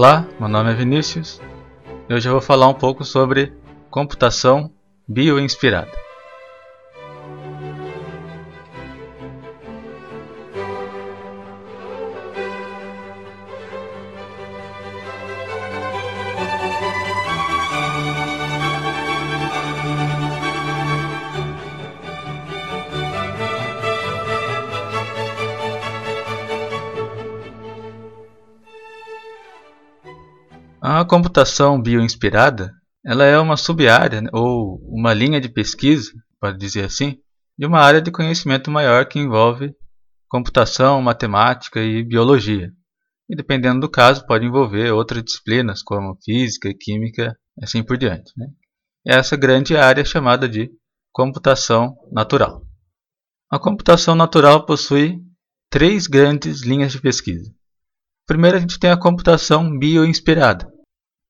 Olá, meu nome é Vinícius e hoje eu vou falar um pouco sobre computação bioinspirada. A computação bioinspirada ela é uma sub-área né, ou uma linha de pesquisa, pode dizer assim, de uma área de conhecimento maior que envolve computação, matemática e biologia. E dependendo do caso, pode envolver outras disciplinas como física, química, assim por diante. Né? Essa grande área é chamada de computação natural. A computação natural possui três grandes linhas de pesquisa. Primeiro, a gente tem a computação bioinspirada.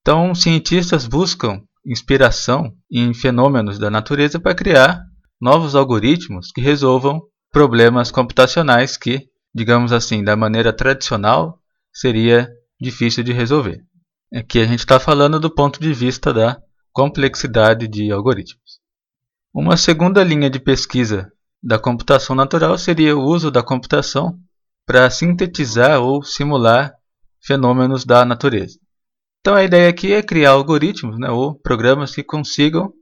Então, cientistas buscam inspiração em fenômenos da natureza para criar novos algoritmos que resolvam problemas computacionais que, digamos assim, da maneira tradicional, seria difícil de resolver. Aqui a gente está falando do ponto de vista da complexidade de algoritmos. Uma segunda linha de pesquisa da computação natural seria o uso da computação para sintetizar ou simular fenômenos da natureza. Então a ideia aqui é criar algoritmos né, ou programas que consigam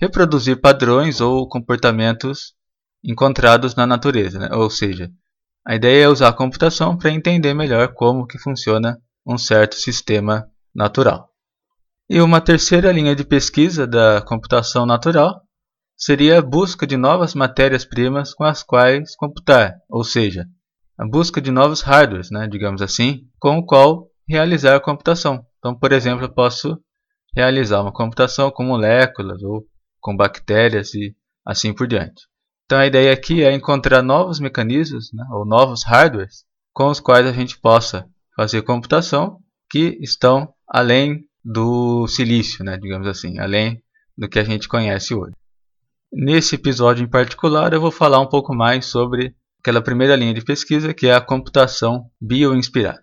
reproduzir padrões ou comportamentos encontrados na natureza. Né? Ou seja, a ideia é usar a computação para entender melhor como que funciona um certo sistema natural. E uma terceira linha de pesquisa da computação natural seria a busca de novas matérias-primas com as quais computar, ou seja, a busca de novos hardwares, né, digamos assim, com o qual realizar a computação. Então, por exemplo, eu posso realizar uma computação com moléculas ou com bactérias e assim por diante. Então, a ideia aqui é encontrar novos mecanismos né, ou novos hardwares com os quais a gente possa fazer computação que estão além do silício, né, digamos assim, além do que a gente conhece hoje. Nesse episódio em particular, eu vou falar um pouco mais sobre aquela primeira linha de pesquisa que é a computação bioinspirada.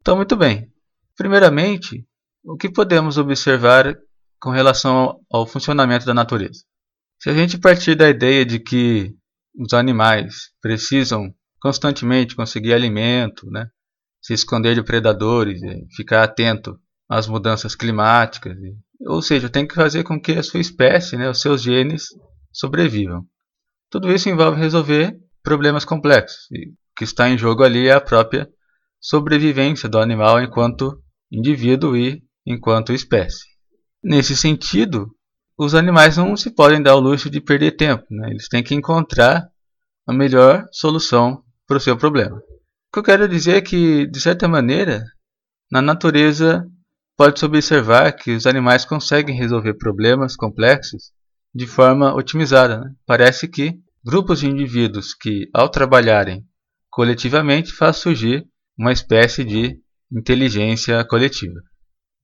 Então, muito bem. Primeiramente, o que podemos observar com relação ao funcionamento da natureza? Se a gente partir da ideia de que os animais precisam constantemente conseguir alimento, né, se esconder de predadores, ficar atento às mudanças climáticas, ou seja, tem que fazer com que a sua espécie, né, os seus genes, sobrevivam. Tudo isso envolve resolver problemas complexos. E o que está em jogo ali é a própria sobrevivência do animal enquanto indivíduo e enquanto espécie. Nesse sentido, os animais não se podem dar o luxo de perder tempo, né? eles têm que encontrar a melhor solução para o seu problema. O que eu quero dizer é que, de certa maneira, na natureza pode-se observar que os animais conseguem resolver problemas complexos de forma otimizada. Né? Parece que grupos de indivíduos que, ao trabalharem coletivamente, faz surgir uma espécie de inteligência coletiva.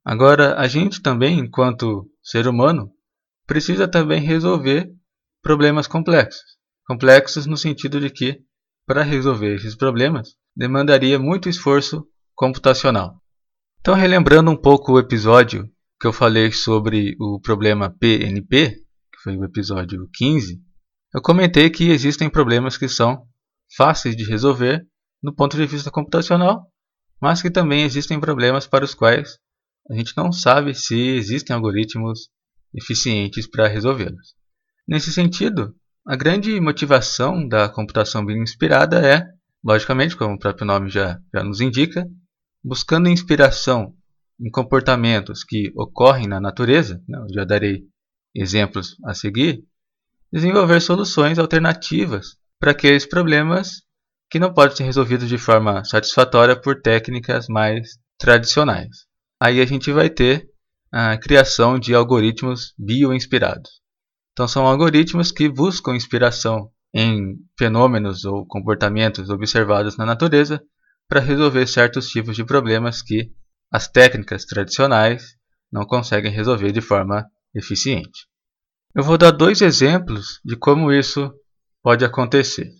Agora, a gente também, enquanto ser humano, precisa também resolver problemas complexos. Complexos no sentido de que, para resolver esses problemas, demandaria muito esforço computacional. Então, relembrando um pouco o episódio que eu falei sobre o problema PNP, que foi o episódio 15, eu comentei que existem problemas que são fáceis de resolver no ponto de vista computacional, mas que também existem problemas para os quais a gente não sabe se existem algoritmos eficientes para resolvê-los. Nesse sentido, a grande motivação da computação bem inspirada é, logicamente, como o próprio nome já, já nos indica, buscando inspiração em comportamentos que ocorrem na natureza, né, já darei exemplos a seguir, desenvolver soluções alternativas para aqueles problemas que não podem ser resolvidos de forma satisfatória por técnicas mais tradicionais. Aí a gente vai ter a criação de algoritmos bioinspirados. Então são algoritmos que buscam inspiração em fenômenos ou comportamentos observados na natureza para resolver certos tipos de problemas que as técnicas tradicionais não conseguem resolver de forma eficiente. Eu vou dar dois exemplos de como isso pode acontecer.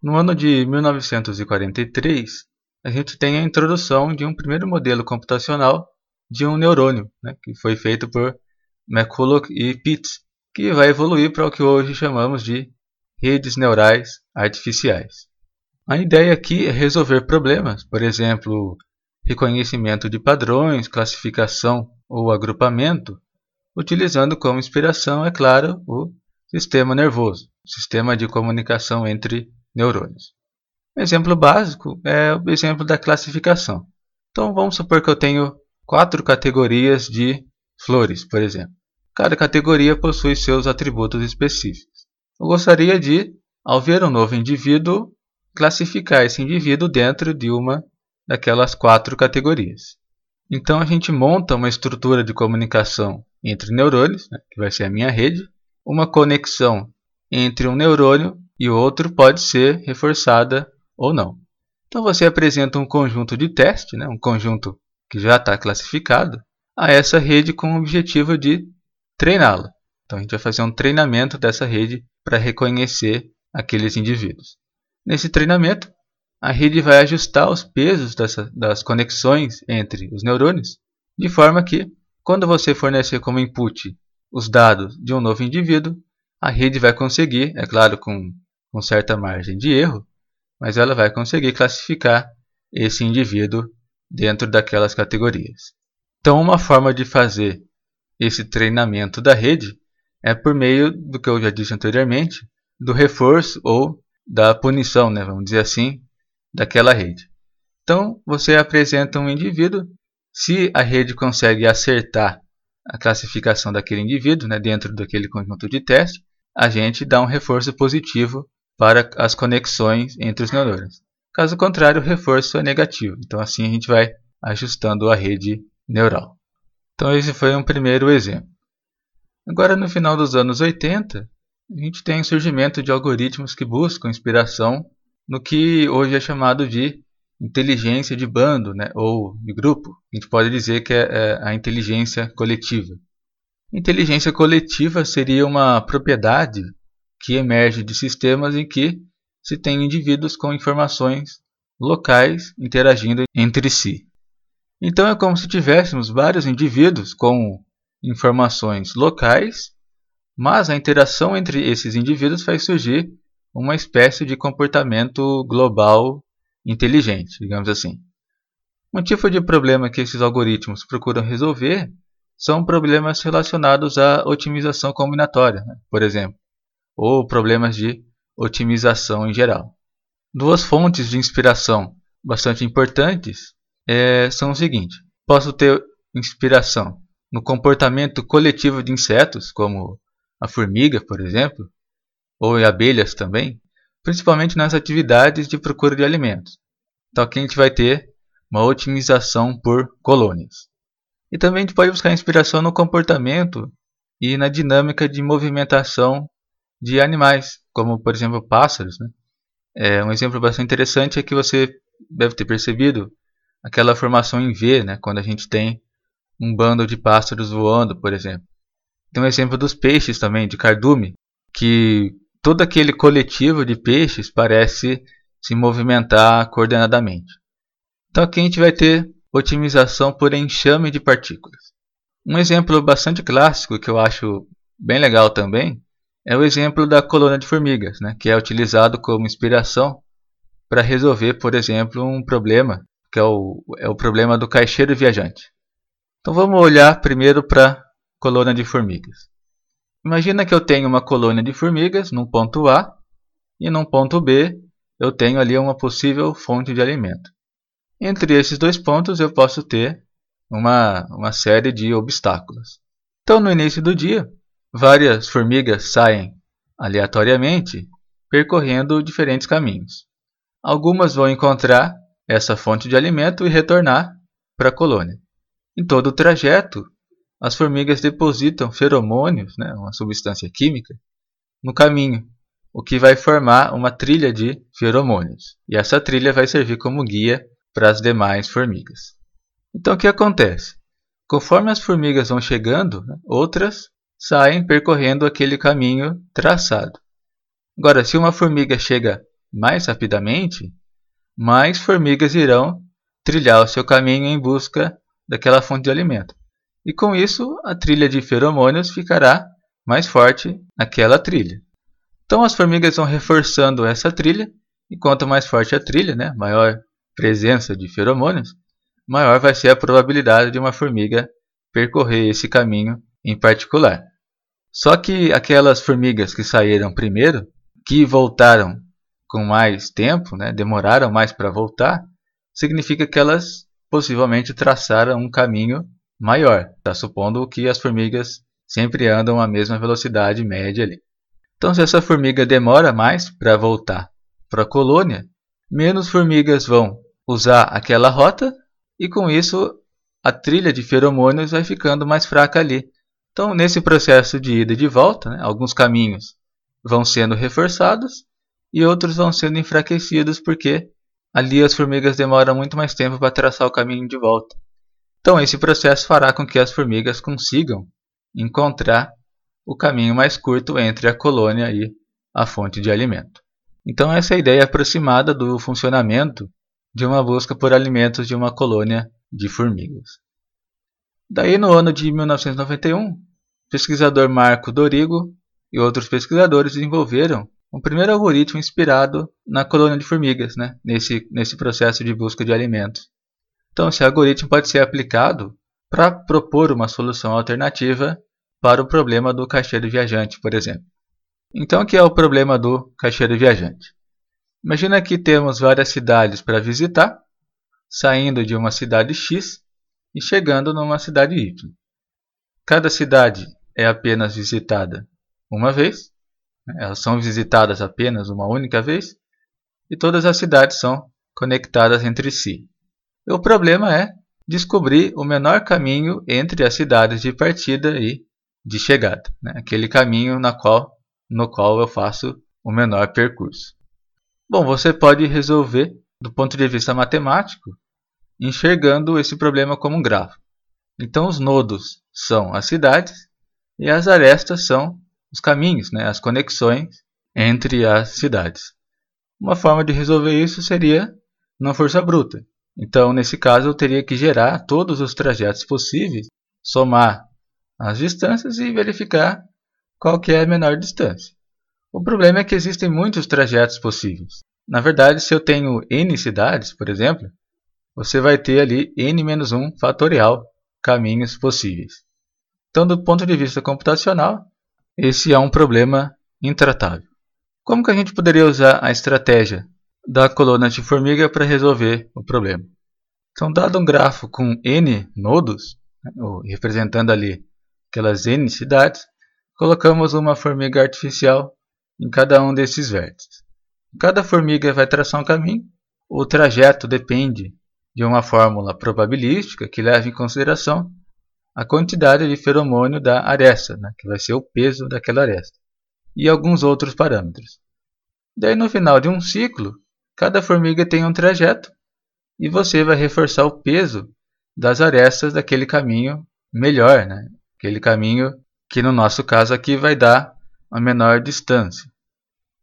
No ano de 1943, a gente tem a introdução de um primeiro modelo computacional de um neurônio, né, que foi feito por McCulloch e Pitts, que vai evoluir para o que hoje chamamos de redes neurais artificiais. A ideia aqui é resolver problemas, por exemplo, reconhecimento de padrões, classificação ou agrupamento, utilizando como inspiração, é claro, o sistema nervoso, sistema de comunicação entre neurônios. Um exemplo básico é o exemplo da classificação. Então vamos supor que eu tenho quatro categorias de flores, por exemplo. Cada categoria possui seus atributos específicos. Eu gostaria de, ao ver um novo indivíduo, classificar esse indivíduo dentro de uma daquelas quatro categorias. Então a gente monta uma estrutura de comunicação entre neurônios, né, que vai ser a minha rede, uma conexão entre um neurônio e outro pode ser reforçada ou não. Então você apresenta um conjunto de teste, né, um conjunto que já está classificado, a essa rede com o objetivo de treiná-la. Então a gente vai fazer um treinamento dessa rede para reconhecer aqueles indivíduos. Nesse treinamento, a rede vai ajustar os pesos dessa, das conexões entre os neurônios, de forma que, quando você fornecer como input os dados de um novo indivíduo, a rede vai conseguir, é claro, com, com certa margem de erro, mas ela vai conseguir classificar esse indivíduo dentro daquelas categorias. Então, uma forma de fazer esse treinamento da rede é por meio do que eu já disse anteriormente, do reforço ou da punição, né, vamos dizer assim, daquela rede. Então, você apresenta um indivíduo, se a rede consegue acertar a classificação daquele indivíduo né, dentro daquele conjunto de teste, a gente dá um reforço positivo para as conexões entre os neurônios. Caso contrário, o reforço é negativo. Então, assim a gente vai ajustando a rede neural. Então, esse foi um primeiro exemplo. Agora, no final dos anos 80, a gente tem o surgimento de algoritmos que buscam inspiração no que hoje é chamado de inteligência de bando né, ou de grupo. A gente pode dizer que é, é a inteligência coletiva. Inteligência coletiva seria uma propriedade que emerge de sistemas em que se tem indivíduos com informações locais interagindo entre si. Então é como se tivéssemos vários indivíduos com informações locais, mas a interação entre esses indivíduos faz surgir uma espécie de comportamento global inteligente, digamos assim. Um tipo de problema que esses algoritmos procuram resolver são problemas relacionados à otimização combinatória, né? por exemplo ou problemas de otimização em geral. Duas fontes de inspiração bastante importantes é, são o seguinte: posso ter inspiração no comportamento coletivo de insetos, como a formiga, por exemplo, ou em abelhas também, principalmente nas atividades de procura de alimentos. Então aqui a gente vai ter uma otimização por colônias. E também a gente pode buscar inspiração no comportamento e na dinâmica de movimentação de animais, como por exemplo pássaros. Né? É, um exemplo bastante interessante é que você deve ter percebido aquela formação em V, né? quando a gente tem um bando de pássaros voando, por exemplo. Tem um exemplo dos peixes também, de cardume, que todo aquele coletivo de peixes parece se movimentar coordenadamente. Então aqui a gente vai ter otimização por enxame de partículas. Um exemplo bastante clássico que eu acho bem legal também é o exemplo da colônia de formigas, né, que é utilizado como inspiração para resolver, por exemplo, um problema, que é o, é o problema do caixeiro viajante. Então vamos olhar primeiro para a colônia de formigas. Imagina que eu tenho uma colônia de formigas num ponto A e num ponto B eu tenho ali uma possível fonte de alimento. Entre esses dois pontos eu posso ter uma, uma série de obstáculos. Então no início do dia Várias formigas saem aleatoriamente, percorrendo diferentes caminhos. Algumas vão encontrar essa fonte de alimento e retornar para a colônia. Em todo o trajeto, as formigas depositam feromônios, né, uma substância química, no caminho, o que vai formar uma trilha de feromônios. E essa trilha vai servir como guia para as demais formigas. Então o que acontece? Conforme as formigas vão chegando, né, outras saem percorrendo aquele caminho traçado. Agora, se uma formiga chega mais rapidamente, mais formigas irão trilhar o seu caminho em busca daquela fonte de alimento. E com isso, a trilha de feromônios ficará mais forte naquela trilha. Então as formigas vão reforçando essa trilha, e quanto mais forte a trilha, né, maior presença de feromônios, maior vai ser a probabilidade de uma formiga percorrer esse caminho em particular. Só que aquelas formigas que saíram primeiro, que voltaram com mais tempo, né, demoraram mais para voltar, significa que elas possivelmente traçaram um caminho maior. Está supondo que as formigas sempre andam a mesma velocidade média ali. Então, se essa formiga demora mais para voltar para a colônia, menos formigas vão usar aquela rota e com isso a trilha de feromônios vai ficando mais fraca ali. Então, nesse processo de ida e de volta, né, alguns caminhos vão sendo reforçados e outros vão sendo enfraquecidos porque ali as formigas demoram muito mais tempo para traçar o caminho de volta. Então, esse processo fará com que as formigas consigam encontrar o caminho mais curto entre a colônia e a fonte de alimento. Então, essa é a ideia aproximada do funcionamento de uma busca por alimentos de uma colônia de formigas. Daí, no ano de 1991, o pesquisador Marco Dorigo e outros pesquisadores desenvolveram um primeiro algoritmo inspirado na colônia de formigas, né? nesse, nesse processo de busca de alimentos. Então, esse algoritmo pode ser aplicado para propor uma solução alternativa para o problema do caixeiro viajante, por exemplo. Então, o que é o problema do caixeiro viajante? Imagina que temos várias cidades para visitar, saindo de uma cidade X e chegando numa cidade Y. Cada cidade é apenas visitada uma vez, né? elas são visitadas apenas uma única vez, e todas as cidades são conectadas entre si. O problema é descobrir o menor caminho entre as cidades de partida e de chegada, né? aquele caminho na qual, no qual eu faço o menor percurso. Bom, você pode resolver do ponto de vista matemático, enxergando esse problema como um grafo. Então, os nodos são as cidades e as arestas são os caminhos, né, as conexões entre as cidades. Uma forma de resolver isso seria na força bruta. Então, nesse caso, eu teria que gerar todos os trajetos possíveis, somar as distâncias e verificar qual que é a menor distância. O problema é que existem muitos trajetos possíveis. Na verdade, se eu tenho n cidades, por exemplo, você vai ter ali n-1 fatorial caminhos possíveis. Então, do ponto de vista computacional, esse é um problema intratável. Como que a gente poderia usar a estratégia da coluna de formiga para resolver o problema? Então, dado um grafo com n nodos, né, representando ali aquelas n cidades, colocamos uma formiga artificial em cada um desses vértices. Cada formiga vai traçar um caminho, o trajeto depende de uma fórmula probabilística que leva em consideração a quantidade de feromônio da aresta, né, que vai ser o peso daquela aresta, e alguns outros parâmetros. Daí no final de um ciclo, cada formiga tem um trajeto e você vai reforçar o peso das arestas daquele caminho melhor, né? aquele caminho que no nosso caso aqui vai dar a menor distância.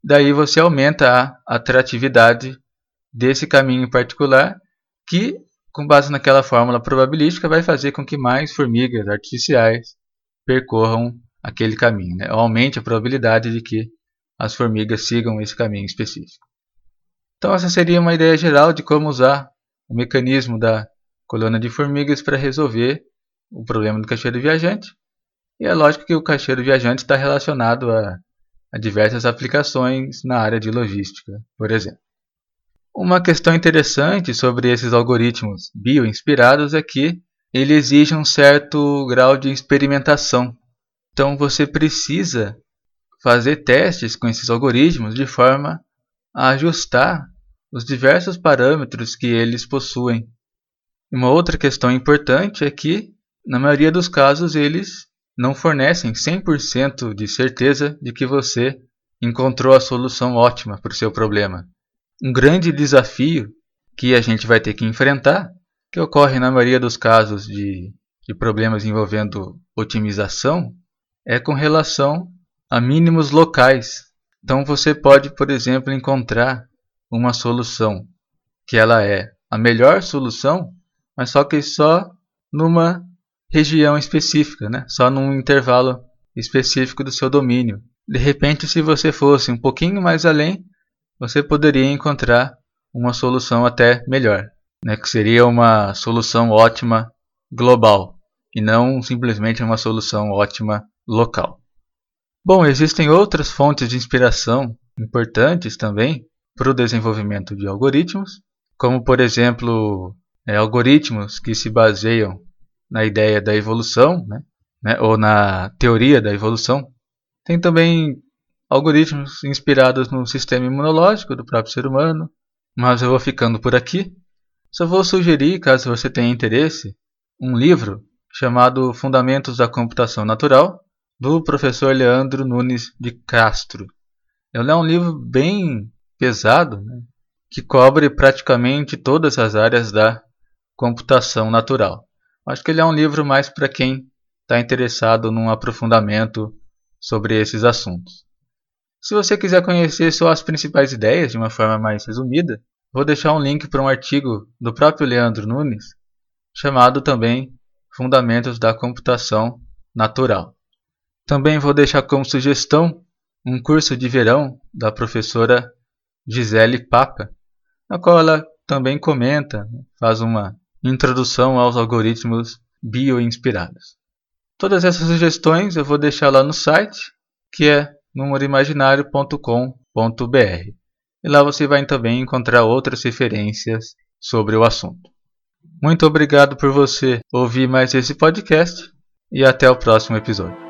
Daí você aumenta a atratividade desse caminho em particular que com base naquela fórmula probabilística, vai fazer com que mais formigas artificiais percorram aquele caminho, né? aumente a probabilidade de que as formigas sigam esse caminho específico. Então essa seria uma ideia geral de como usar o mecanismo da colônia de formigas para resolver o problema do caixeiro viajante. E é lógico que o caixeiro viajante está relacionado a, a diversas aplicações na área de logística, por exemplo. Uma questão interessante sobre esses algoritmos bioinspirados é que ele exige um certo grau de experimentação. Então você precisa fazer testes com esses algoritmos de forma a ajustar os diversos parâmetros que eles possuem. Uma outra questão importante é que, na maioria dos casos, eles não fornecem 100% de certeza de que você encontrou a solução ótima para o seu problema um grande desafio que a gente vai ter que enfrentar, que ocorre na maioria dos casos de, de problemas envolvendo otimização, é com relação a mínimos locais. Então você pode, por exemplo, encontrar uma solução que ela é a melhor solução, mas só que só numa região específica, né? só num intervalo específico do seu domínio. De repente, se você fosse um pouquinho mais além, você poderia encontrar uma solução até melhor, né? que seria uma solução ótima global e não simplesmente uma solução ótima local. Bom, existem outras fontes de inspiração importantes também para o desenvolvimento de algoritmos, como por exemplo é, algoritmos que se baseiam na ideia da evolução, né, né, ou na teoria da evolução. Tem também algoritmos inspirados no sistema imunológico do próprio ser humano, mas eu vou ficando por aqui. Só vou sugerir, caso você tenha interesse, um livro chamado Fundamentos da Computação Natural, do professor Leandro Nunes de Castro. Ele é um livro bem pesado, né, que cobre praticamente todas as áreas da computação natural. Acho que ele é um livro mais para quem está interessado num aprofundamento sobre esses assuntos. Se você quiser conhecer só as principais ideias de uma forma mais resumida, vou deixar um link para um artigo do próprio Leandro Nunes, chamado também Fundamentos da Computação Natural. Também vou deixar como sugestão um curso de verão da professora Gisele Papa, na qual ela também comenta, faz uma introdução aos algoritmos bioinspirados. Todas essas sugestões eu vou deixar lá no site, que é númeroimaginário.com.br. E lá você vai também encontrar outras referências sobre o assunto. Muito obrigado por você ouvir mais esse podcast e até o próximo episódio.